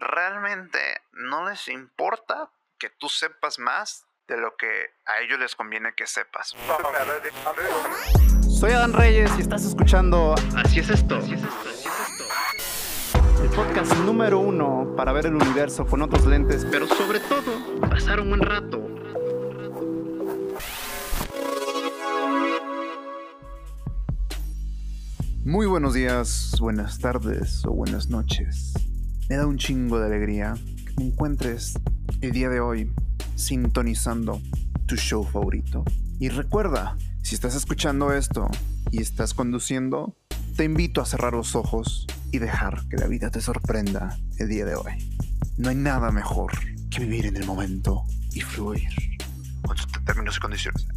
realmente no les importa que tú sepas más de lo que a ellos les conviene que sepas. Soy Adán Reyes y estás escuchando Así es esto. El podcast número uno para ver el universo con otros lentes, pero sobre todo pasar un buen rato. Muy buenos días, buenas tardes o buenas noches. Me da un chingo de alegría que me encuentres el día de hoy sintonizando tu show favorito. Y recuerda, si estás escuchando esto y estás conduciendo, te invito a cerrar los ojos y dejar que la vida te sorprenda el día de hoy. No hay nada mejor que vivir en el momento y fluir con sus términos y condiciones.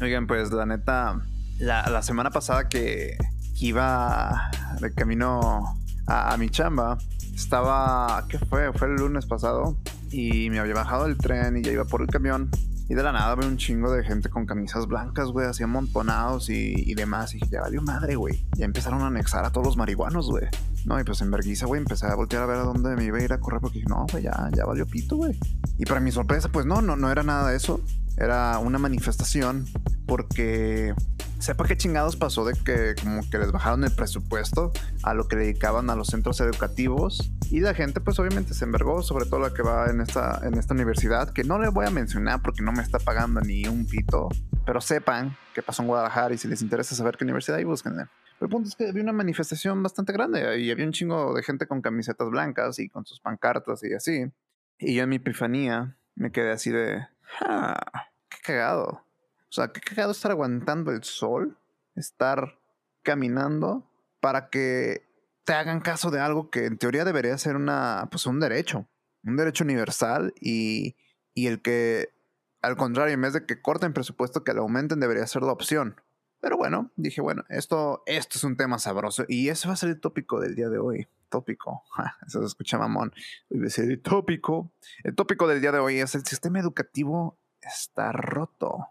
Oigan, pues la neta, la, semana pasada que, iba de camino a, a mi chamba, estaba, ¿qué fue? Fue el lunes pasado y me había bajado del tren y ya iba por el camión. Y de la nada veo un chingo de gente con camisas blancas, güey, así amontonados y, y demás. Y ya valió madre, güey. Ya empezaron a anexar a todos los marihuanos, güey. No, y pues en vergüenza, güey, empecé a voltear a ver a dónde me iba a ir a correr porque dije, no, güey, ya, ya valió pito, güey. Y para mi sorpresa, pues no, no, no era nada de eso. Era una manifestación porque sepa qué chingados pasó de que como que les bajaron el presupuesto a lo que dedicaban a los centros educativos y la gente pues obviamente se envergó, sobre todo la que va en esta, en esta universidad, que no le voy a mencionar porque no me está pagando ni un pito, pero sepan qué pasó en Guadalajara y si les interesa saber qué universidad hay, búsquenle. El punto es que había una manifestación bastante grande y había un chingo de gente con camisetas blancas y con sus pancartas y así. Y yo en mi epifanía me quedé así de, ah, qué cagado. O sea, qué cagado estar aguantando el sol, estar caminando para que te hagan caso de algo que en teoría debería ser una, pues un derecho, un derecho universal y, y el que, al contrario, en vez de que corten presupuesto, que lo aumenten, debería ser la opción. Pero bueno, dije, bueno, esto, esto es un tema sabroso y ese va a ser el tópico del día de hoy. Tópico, eso se escucha mamón. Decir el tópico. El tópico del día de hoy es el sistema educativo está roto.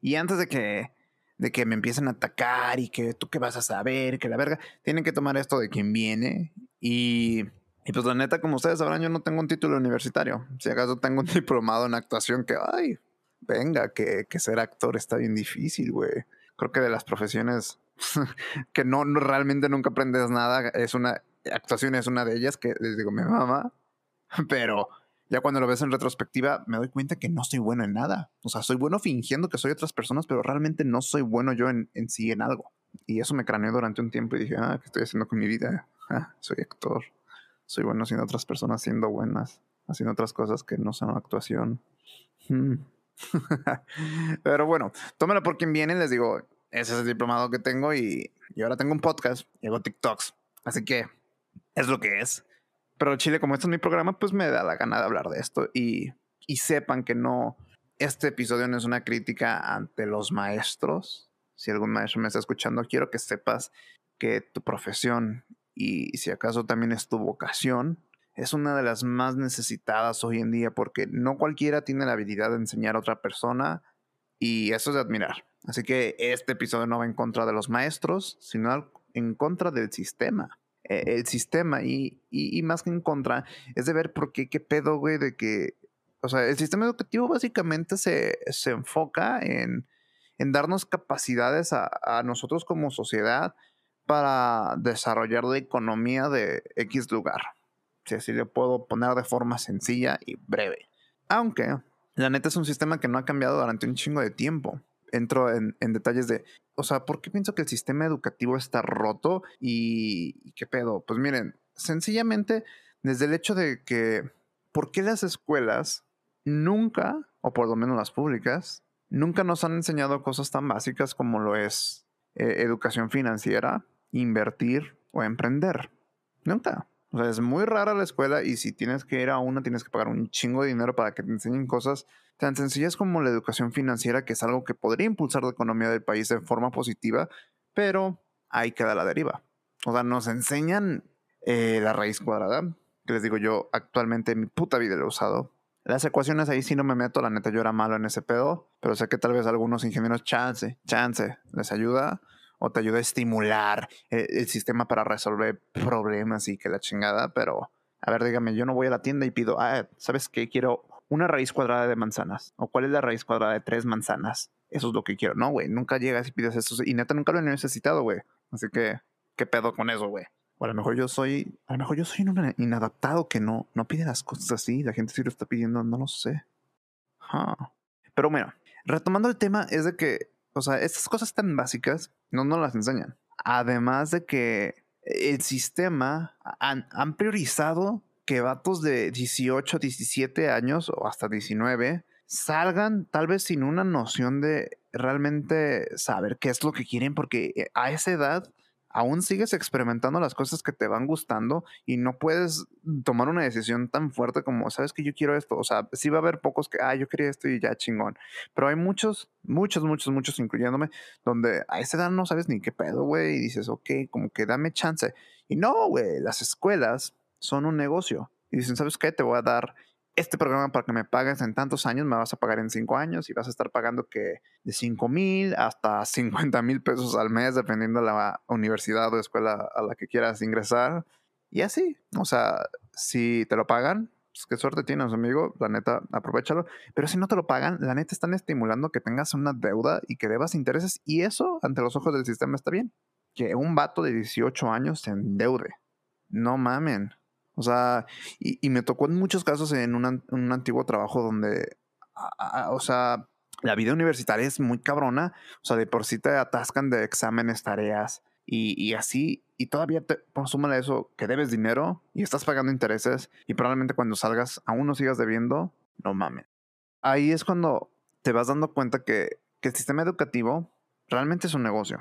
Y antes de que, de que me empiecen a atacar y que tú qué vas a saber, que la verga, tienen que tomar esto de quien viene. Y, y pues la neta, como ustedes sabrán, yo no tengo un título universitario. Si acaso tengo un diplomado en actuación que, ay, venga, que, que ser actor está bien difícil, güey. Creo que de las profesiones que no, no, realmente nunca aprendes nada, es una, actuación es una de ellas que les digo, mi mamá, pero ya cuando lo ves en retrospectiva, me doy cuenta que no soy bueno en nada. O sea, soy bueno fingiendo que soy otras personas, pero realmente no soy bueno yo en, en sí en algo. Y eso me craneó durante un tiempo y dije, ah, ¿qué estoy haciendo con mi vida? Ah, soy actor. Soy bueno siendo otras personas siendo buenas, haciendo otras cosas que no son actuación. Hmm. pero bueno, tómelo por quien viene. Les digo, ese es el diplomado que tengo y, y ahora tengo un podcast y hago TikToks. Así que es lo que es. Pero Chile, como este es mi programa, pues me da la gana de hablar de esto y, y sepan que no, este episodio no es una crítica ante los maestros. Si algún maestro me está escuchando, quiero que sepas que tu profesión y si acaso también es tu vocación, es una de las más necesitadas hoy en día porque no cualquiera tiene la habilidad de enseñar a otra persona y eso es de admirar. Así que este episodio no va en contra de los maestros, sino en contra del sistema. Eh, el sistema y, y, más que en contra, es de ver por qué, qué pedo, güey, de que, o sea, el sistema educativo básicamente se, se enfoca en, en, darnos capacidades a, a, nosotros como sociedad para desarrollar la economía de X lugar. Si así le puedo poner de forma sencilla y breve. Aunque, la neta es un sistema que no ha cambiado durante un chingo de tiempo entro en, en, detalles de, o sea, ¿por qué pienso que el sistema educativo está roto y, qué pedo? Pues miren, sencillamente desde el hecho de que, ¿por qué las escuelas nunca, o por lo menos las públicas, nunca nos han enseñado cosas tan básicas como lo es eh, educación financiera, invertir o emprender? Nunca. O sea, es muy rara la escuela y si tienes que ir a una tienes que pagar un chingo de dinero para que te enseñen cosas tan sencillas como la educación financiera, que es algo que podría impulsar la economía del país de forma positiva, pero ahí queda la deriva. O sea, nos enseñan eh, la raíz cuadrada, que les digo yo, actualmente en mi puta vida lo he usado. Las ecuaciones ahí sí no me meto, la neta yo era malo en ese pedo, pero sé que tal vez algunos ingenieros chance, chance, les ayuda o te ayuda a estimular el, el, sistema para resolver problemas y que la chingada, pero A ver, dígame, yo no voy a la tienda y pido, ah, ¿sabes qué? Quiero una raíz cuadrada de manzanas. ¿O cuál es la raíz cuadrada de tres manzanas? Eso es lo que quiero. No, güey, nunca llegas y pides eso. Y neta, nunca lo he necesitado, güey. Así que, ¿qué pedo con eso, güey? O a lo mejor yo soy, a lo mejor yo soy un inadaptado que no, no pide las cosas así. La gente sí lo está pidiendo, no lo sé. Pero bueno, retomando el tema, es de que, o sea, estas cosas tan básicas no nos las enseñan. Además de que el sistema han, han priorizado que vatos de 18, 17 años o hasta 19 salgan tal vez sin una noción de realmente saber qué es lo que quieren, porque eh, a esa edad aún sigues experimentando las cosas que te van gustando y no puedes tomar una decisión tan fuerte como, sabes que yo quiero esto. O sea, sí va a haber pocos que, ah, yo quería esto y ya chingón. Pero hay muchos, muchos, muchos, muchos, incluyéndome, donde a esa edad no sabes ni qué pedo, güey, y dices, ok, como que dame chance. Y no, güey, las escuelas son un negocio. Y dicen, ¿sabes qué? Te voy a dar este programa para que me pagues en tantos años, me vas a pagar en cinco años y vas a estar pagando que de 5 mil hasta 50 mil pesos al mes, dependiendo de la universidad o escuela a la que quieras ingresar. Y así, o sea, si te lo pagan, pues qué suerte tienes, amigo, la neta, aprovechalo. Pero si no te lo pagan, la neta están estimulando que tengas una deuda y que debas intereses. Y eso, ante los ojos del sistema, está bien. Que un vato de 18 años se endeude. No mamen. O sea, y, me tocó en muchos casos en un antiguo trabajo donde, o sea, la vida universitaria es muy cabrona. O sea, de por sí te atascan de exámenes, tareas y, así. Y todavía te a eso que debes dinero y estás pagando intereses y probablemente cuando salgas aún no sigas debiendo. No mames. Ahí es cuando te vas dando cuenta que, que el sistema educativo realmente es un negocio.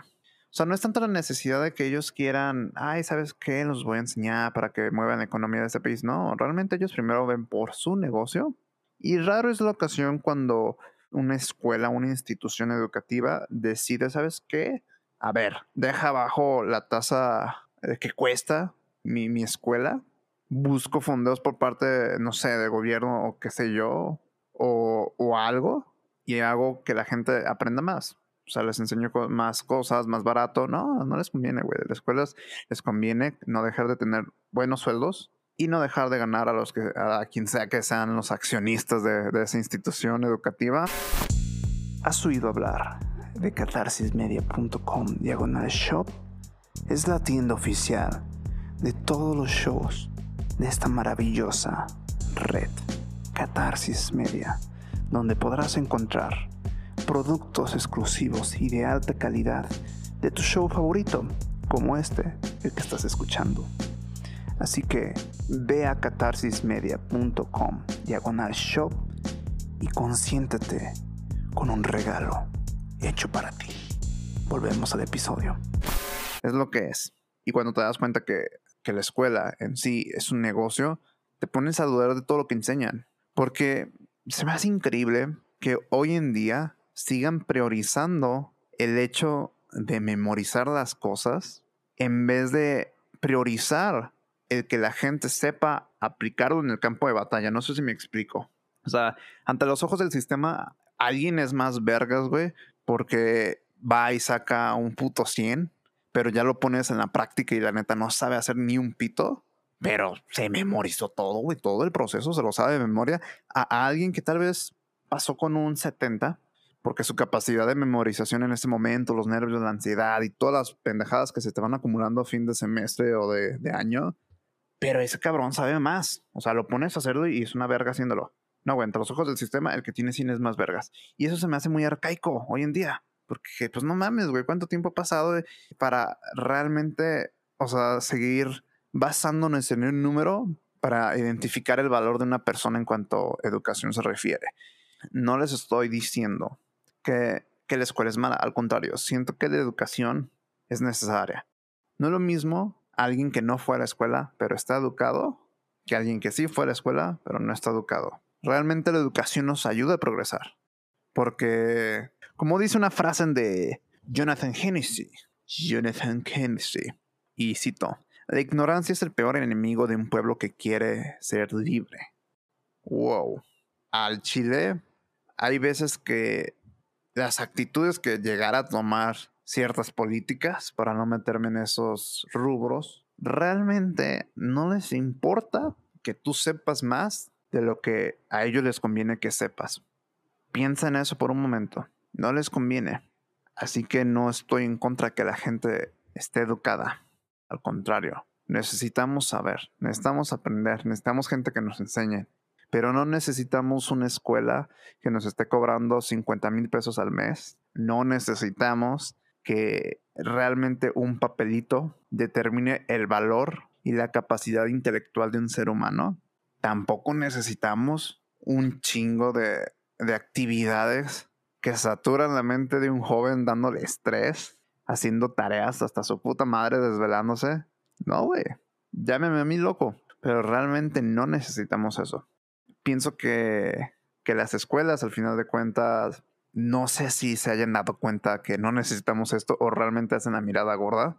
O sea, no es tanto la necesidad de que ellos quieran, ay, ¿sabes qué? Los voy a enseñar para que muevan la economía de este país. No, realmente ellos primero ven por su negocio. Y raro es la ocasión cuando una escuela, una institución educativa decide, ¿sabes qué? A ver, deja abajo la tasa que cuesta mi, mi escuela. Busco fondos por parte, no sé, de gobierno o qué sé yo, o, o algo, y hago que la gente aprenda más o sea, les enseño más cosas, más barato. No, no les conviene, güey. Las escuelas les conviene no dejar de tener buenos sueldos y no dejar de ganar a los que, a quien sea que sean los accionistas de, de esa institución educativa. ¿Has oído hablar de catarsismedia.com diagonal shop? Es la tienda oficial de todos los shows de esta maravillosa red, Catarsis Media, donde podrás encontrar productos exclusivos y de alta calidad de tu show favorito, como este, el que estás escuchando. Así que ve a catarsismedia.com diagonal shop y consiéntete con un regalo hecho para ti. Volvemos al episodio. Es lo que es. Y cuando te das cuenta que, que la escuela en sí es un negocio, te pones a dudar de todo lo que enseñan. Porque se me hace increíble que hoy en día sigan priorizando el hecho de memorizar las cosas en vez de priorizar el que la gente sepa aplicarlo en el campo de batalla. No sé si me explico. O sea, ante los ojos del sistema, alguien es más vergas, güey, porque va y saca un puto 100, pero ya lo pones en la práctica y la neta no sabe hacer ni un pito, pero se memorizó todo, güey, todo el proceso se lo sabe de memoria. A, alguien que tal vez pasó con un 70, porque su capacidad de memorización en este momento, los nervios, la ansiedad y todas las pendejadas que se te van acumulando a fin de semestre o de, año. Pero ese cabrón sabe más. O sea, lo pones a hacerlo y es una verga haciéndolo. No, güey, entre los ojos del sistema, el que tiene cine es más vergas. Y eso se me hace muy arcaico hoy en día. Porque, pues no mames, güey, ¿cuánto tiempo ha pasado para realmente, o sea, seguir basándonos en un número para identificar el valor de una persona en cuanto a educación se refiere? No les estoy diciendo que, la escuela es mala. Al contrario, siento que la educación es necesaria. No es lo mismo alguien que no fue a la escuela, pero está educado, que alguien que sí fue a la escuela, pero no está educado. Realmente la educación nos ayuda a progresar. Porque, como dice una frase de Jonathan Hennessy, Jonathan Hennessy, y cito, la ignorancia es el peor enemigo de un pueblo que quiere ser libre. Wow. Al Chile, hay veces que las actitudes que llegara a tomar ciertas políticas, para no meterme en esos rubros, realmente no les importa que tú sepas más de lo que a ellos les conviene que sepas. Piensa en eso por un momento. No les conviene. Así que no estoy en contra que la gente esté educada. Al contrario, necesitamos saber, necesitamos aprender, necesitamos gente que nos enseñe. Pero no necesitamos una escuela que nos esté cobrando 50 mil pesos al mes. No necesitamos que realmente un papelito determine el valor y la capacidad intelectual de un ser humano. Tampoco necesitamos un chingo de, de actividades que saturan la mente de un joven dándole estrés, haciendo tareas hasta su puta madre desvelándose. No, güey. Llámeme a mí loco. Pero realmente no necesitamos eso. Pienso que, que las escuelas, al final de cuentas, no sé si se hayan dado cuenta que no necesitamos esto o realmente hacen la mirada gorda,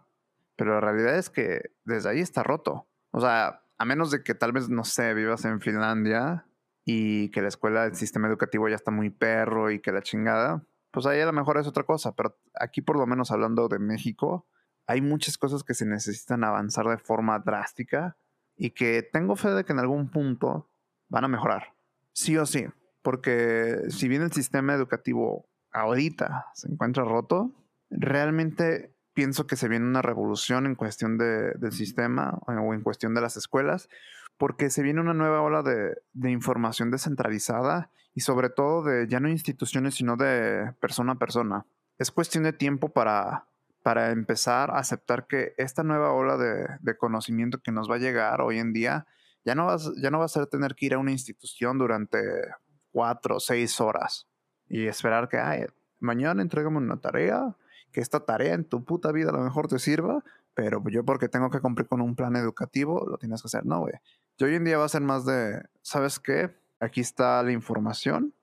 pero la realidad es que desde ahí está roto. O sea, a menos de que tal vez, no sé, vivas en Finlandia y que la escuela, el sistema educativo ya está muy perro y que la chingada, pues ahí a lo mejor es otra cosa, pero aquí por lo menos hablando de México, hay muchas cosas que se necesitan avanzar de forma drástica y que tengo fe de que en algún punto van a mejorar. Sí o sí. Porque si bien el sistema educativo ahorita se encuentra roto, realmente pienso que se viene una revolución en cuestión de, del sistema o en cuestión de las escuelas, porque se viene una nueva ola de, de, información descentralizada y sobre todo de ya no instituciones, sino de persona a persona. Es cuestión de tiempo para, para empezar a aceptar que esta nueva ola de, de conocimiento que nos va a llegar hoy en día ya no, vas, ya no va a tener que ir a una institución durante cuatro o seis horas y esperar que, ay, mañana entregame una tarea, que esta tarea en tu puta vida a lo mejor te sirva, pero yo porque tengo que cumplir con un plan educativo, lo tienes que hacer. No, güey. Yo hoy en día va a ser más de, ¿sabes qué? Aquí está la información,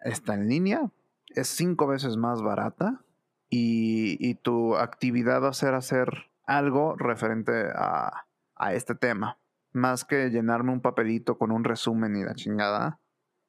está en línea, es cinco veces más barata y, y tu actividad va a ser hacer algo referente a, a este tema. Más que llenarme un papelito con un resumen y la chingada,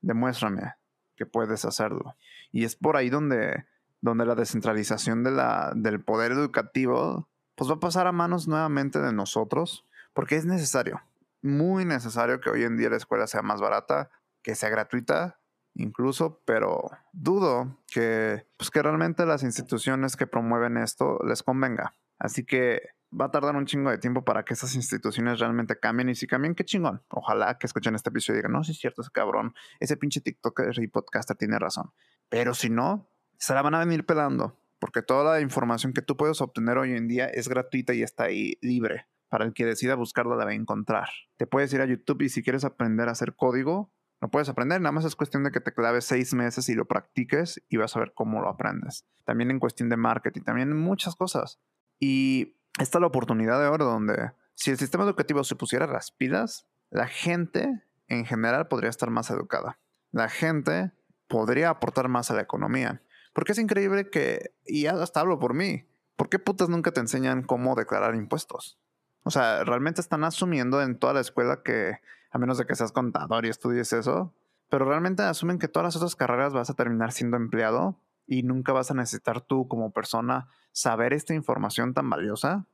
demuéstrame que puedes hacerlo. Y es por ahí donde, donde la descentralización del poder educativo pues va a pasar a manos nuevamente de nosotros, porque es necesario, muy necesario que hoy en día la escuela sea más barata, que sea gratuita incluso, pero dudo que, pues que realmente las instituciones que promueven esto les convenga. Así que va a tardar un chingo de tiempo para que esas instituciones realmente cambien. Y si cambian, qué chingón. Ojalá que escuchen este episodio y digan, no, sí es cierto, ese cabrón, ese pinche TikToker y podcaster tiene razón. Pero si no, se la van a venir pelando. Porque toda la información que tú puedes obtener hoy en día es gratuita y está ahí libre. Para el que decida buscarla la va a encontrar. Te puedes ir a YouTube y si quieres aprender a hacer código, no puedes aprender, nada más es cuestión de que te claves seis meses y lo practiques y vas a ver cómo lo aprendes. También en cuestión de marketing, también muchas cosas. Y esta es la oportunidad de oro donde si el sistema educativo se pusiera las pilas, la gente en general podría estar más educada. La gente podría aportar más a la economía. Porque es increíble que, y hasta hablo por mí, ¿por qué putas nunca te enseñan cómo declarar impuestos? O sea, realmente están asumiendo en toda la escuela que, a menos de que seas contador y estudies eso, pero realmente asumen que todas las otras carreras vas a terminar siendo empleado y nunca vas a necesitar tú como persona saber esta información tan valiosa.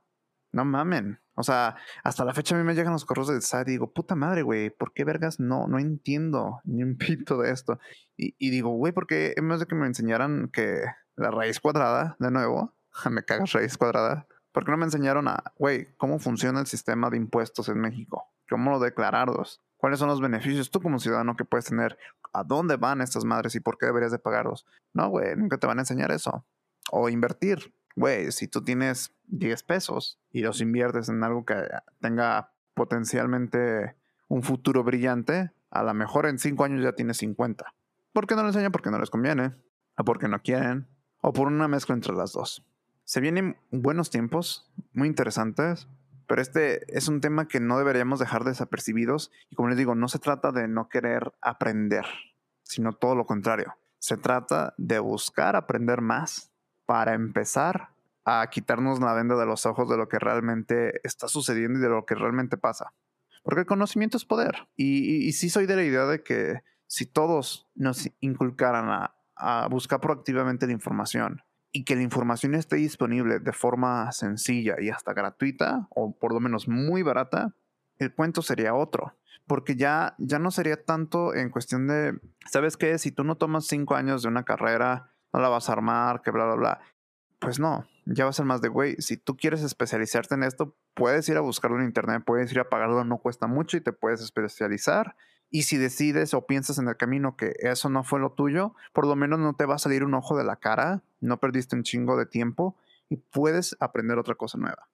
No mamen. O sea, hasta la fecha a mí me llegan los correos del SAT y digo, puta madre, güey, ¿por qué vergas no, no entiendo ni un pito de esto? Y, digo, güey, ¿por qué en vez de que me enseñaran que la raíz cuadrada, de nuevo, me cagas raíz cuadrada, ¿por qué no me enseñaron a, güey, cómo funciona el sistema de impuestos en México? ¿Cómo lo declararlos? ¿Cuáles son los beneficios tú como ciudadano que puedes tener? ¿A dónde van estas madres y por qué deberías de pagarlos? No, güey, nunca te van a enseñar eso. O invertir. Güey, si tú tienes 10 pesos y los inviertes en algo que tenga potencialmente un futuro brillante, a lo mejor en 5 años ya tienes 50. ¿Por qué no lo enseñan? Porque no les conviene. O porque no quieren. O por una mezcla entre las dos. Se vienen buenos tiempos, muy interesantes, pero este es un tema que no deberíamos dejar desapercibidos y como les digo, no se trata de no querer aprender, sino todo lo contrario. Se trata de buscar aprender más para empezar a quitarnos la venda de los ojos de lo que realmente está sucediendo y de lo que realmente pasa. Porque el conocimiento es poder. Y, y, sí soy de la idea de que si todos nos inculcaran a, a buscar proactivamente la información y que la información esté disponible de forma sencilla y hasta gratuita, o por lo menos muy barata, el cuento sería otro. porque ya, ya no sería tanto en cuestión de, ¿sabes qué? Si tú no tomas cinco años de una carrera, no la vas a armar, que bla, bla, bla. Pues no, ya va a ser más de, güey, si tú quieres especializarte en esto, puedes ir a buscarlo en internet, puedes ir a pagarlo, no cuesta mucho y te puedes especializar. Y si decides o piensas en el camino que eso no fue lo tuyo, por lo menos no te va a salir un ojo de la cara, no perdiste un chingo de tiempo y puedes aprender otra cosa nueva.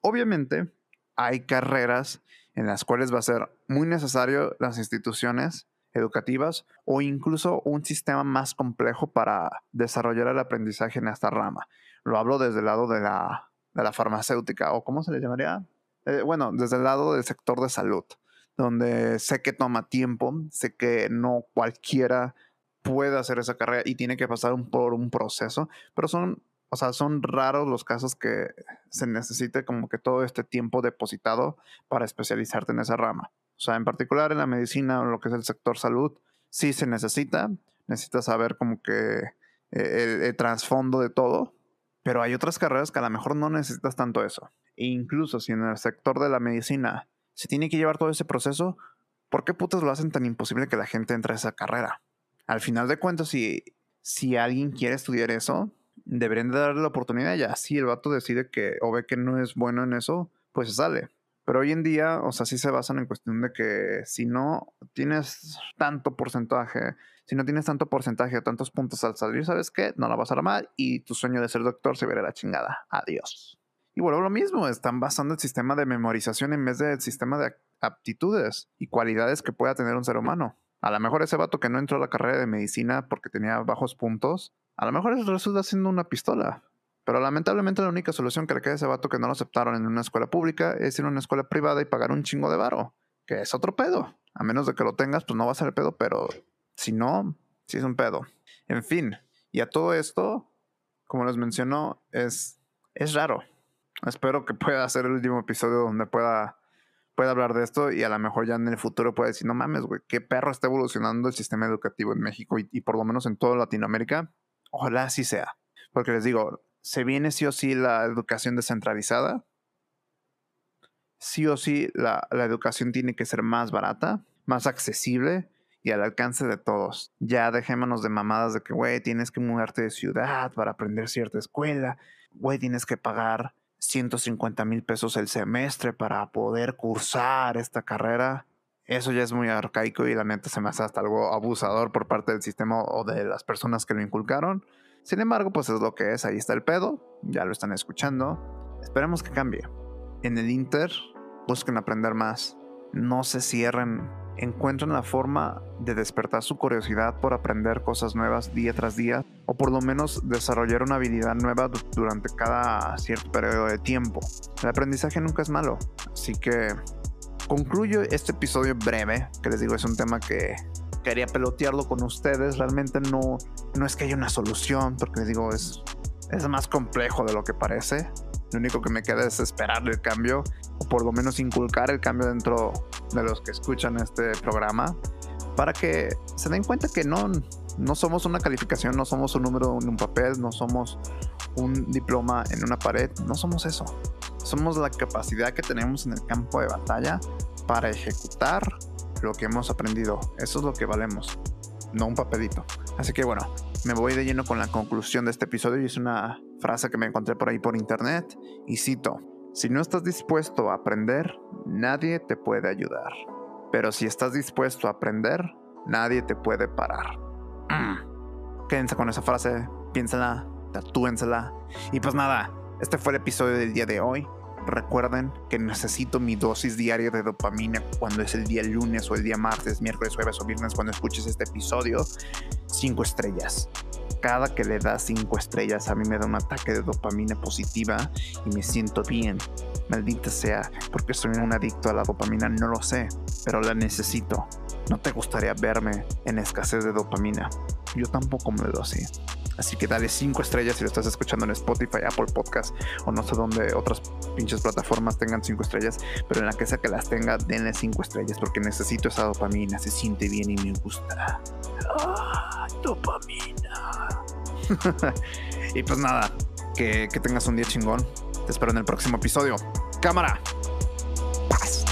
Obviamente, hay carreras en las cuales va a ser muy necesario las instituciones educativas o incluso un sistema más complejo para desarrollar el aprendizaje en esta rama. Lo hablo desde el lado de la, de la farmacéutica o cómo se le llamaría. Eh, bueno, desde el lado del sector de salud, donde sé que toma tiempo, sé que no cualquiera puede hacer esa carrera y tiene que pasar por un proceso, pero son o sea, son raros los casos que se necesite como que todo este tiempo depositado para especializarte en esa rama. O sea, en particular en la medicina o lo que es el sector salud, sí se necesita. Necesitas saber como que eh, el, trasfondo de todo. Pero hay otras carreras que a lo mejor no necesitas tanto eso. E incluso si en el sector de la medicina se tiene que llevar todo ese proceso, ¿por qué putas lo hacen tan imposible que la gente entre a esa carrera? Al final de cuentas, si, si alguien quiere estudiar eso, deberían de darle la oportunidad. Ya si el vato decide que o ve que no es bueno en eso, pues se sale. Pero hoy en día, o sea, sí se basan en cuestión de que si no tienes tanto porcentaje, si no tienes tanto porcentaje o tantos puntos al salir, ¿sabes qué? No la vas a armar y tu sueño de ser doctor se verá la chingada. Adiós. Y bueno, lo mismo, están basando el sistema de memorización en vez del sistema de aptitudes y cualidades que pueda tener un ser humano. A lo mejor ese vato que no entró a la carrera de medicina porque tenía bajos puntos, a lo mejor resulta siendo una pistola. Pero lamentablemente la única solución que le queda a ese vato que no lo aceptaron en una escuela pública es ir a una escuela privada y pagar un chingo de varo. Que es otro pedo. A menos de que lo tengas, pues no va a ser el pedo, pero si no, sí es un pedo. En fin, y a todo esto, como les mencionó, es, es raro. Espero que pueda hacer el último episodio donde pueda, pueda hablar de esto y a lo mejor ya en el futuro pueda decir, no mames, güey, qué perro está evolucionando el sistema educativo en México y, por lo menos en toda Latinoamérica Ojalá así sea. Porque les digo, se viene sí o sí la educación descentralizada. Sí o sí la, educación tiene que ser más barata, más accesible y al alcance de todos. Ya dejémonos de mamadas de que, güey, tienes que mudarte de ciudad para aprender cierta escuela. Güey, tienes que pagar 150 mil pesos el semestre para poder cursar esta carrera. Eso ya es muy arcaico y la neta se me hace hasta algo abusador por parte del sistema o de las personas que lo inculcaron. Sin embargo, pues es lo que es, ahí está el pedo, ya lo están escuchando. Esperemos que cambie. En el Inter, busquen aprender más. No se cierren. Encuentren la forma de despertar su curiosidad por aprender cosas nuevas día tras día o por lo menos desarrollar una habilidad nueva durante cada cierto periodo de tiempo. El aprendizaje nunca es malo, así que concluyo este episodio breve, que les digo es un tema que quería pelotearlo con ustedes. Realmente no, no es que haya una solución, porque les digo, es, es más complejo de lo que parece. Lo único que me queda es esperar el cambio, o por lo menos inculcar el cambio dentro de los que escuchan este programa, para que se den cuenta que no, no somos una calificación, no somos un número en un papel, no somos un diploma en una pared, no somos eso somos la capacidad que tenemos en el campo de batalla para ejecutar lo que hemos aprendido. Eso es lo que valemos, no un papelito. Así que bueno, me voy de lleno con la conclusión de este episodio y es una frase que me encontré por ahí por internet y cito, si no estás dispuesto a aprender, nadie te puede ayudar. Pero si estás dispuesto a aprender, nadie te puede parar. Mm. Quédense con esa frase, piénsala, tatúensela. Y pues nada, este fue el episodio del día de hoy. Recuerden que necesito mi dosis diaria de dopamina cuando es el día lunes o el día martes, miércoles, jueves o viernes cuando escuches este episodio. Cinco estrellas. Cada que le das cinco estrellas a mí me da un ataque de dopamina positiva y me siento bien. Maldita sea, porque soy un adicto a la dopamina, no lo sé, pero la necesito. ¿No te gustaría verme en escasez de dopamina? Yo tampoco me lo así. Así que dale 5 estrellas si lo estás escuchando en Spotify, Apple Podcast o no sé dónde otras pinches plataformas tengan 5 estrellas, pero en la que sea que las tenga, denle 5 estrellas porque necesito esa dopamina, se siente bien y me gusta. Ah, dopamina. y pues nada, que, que tengas un día chingón. Te espero en el próximo episodio. Cámara. Paz.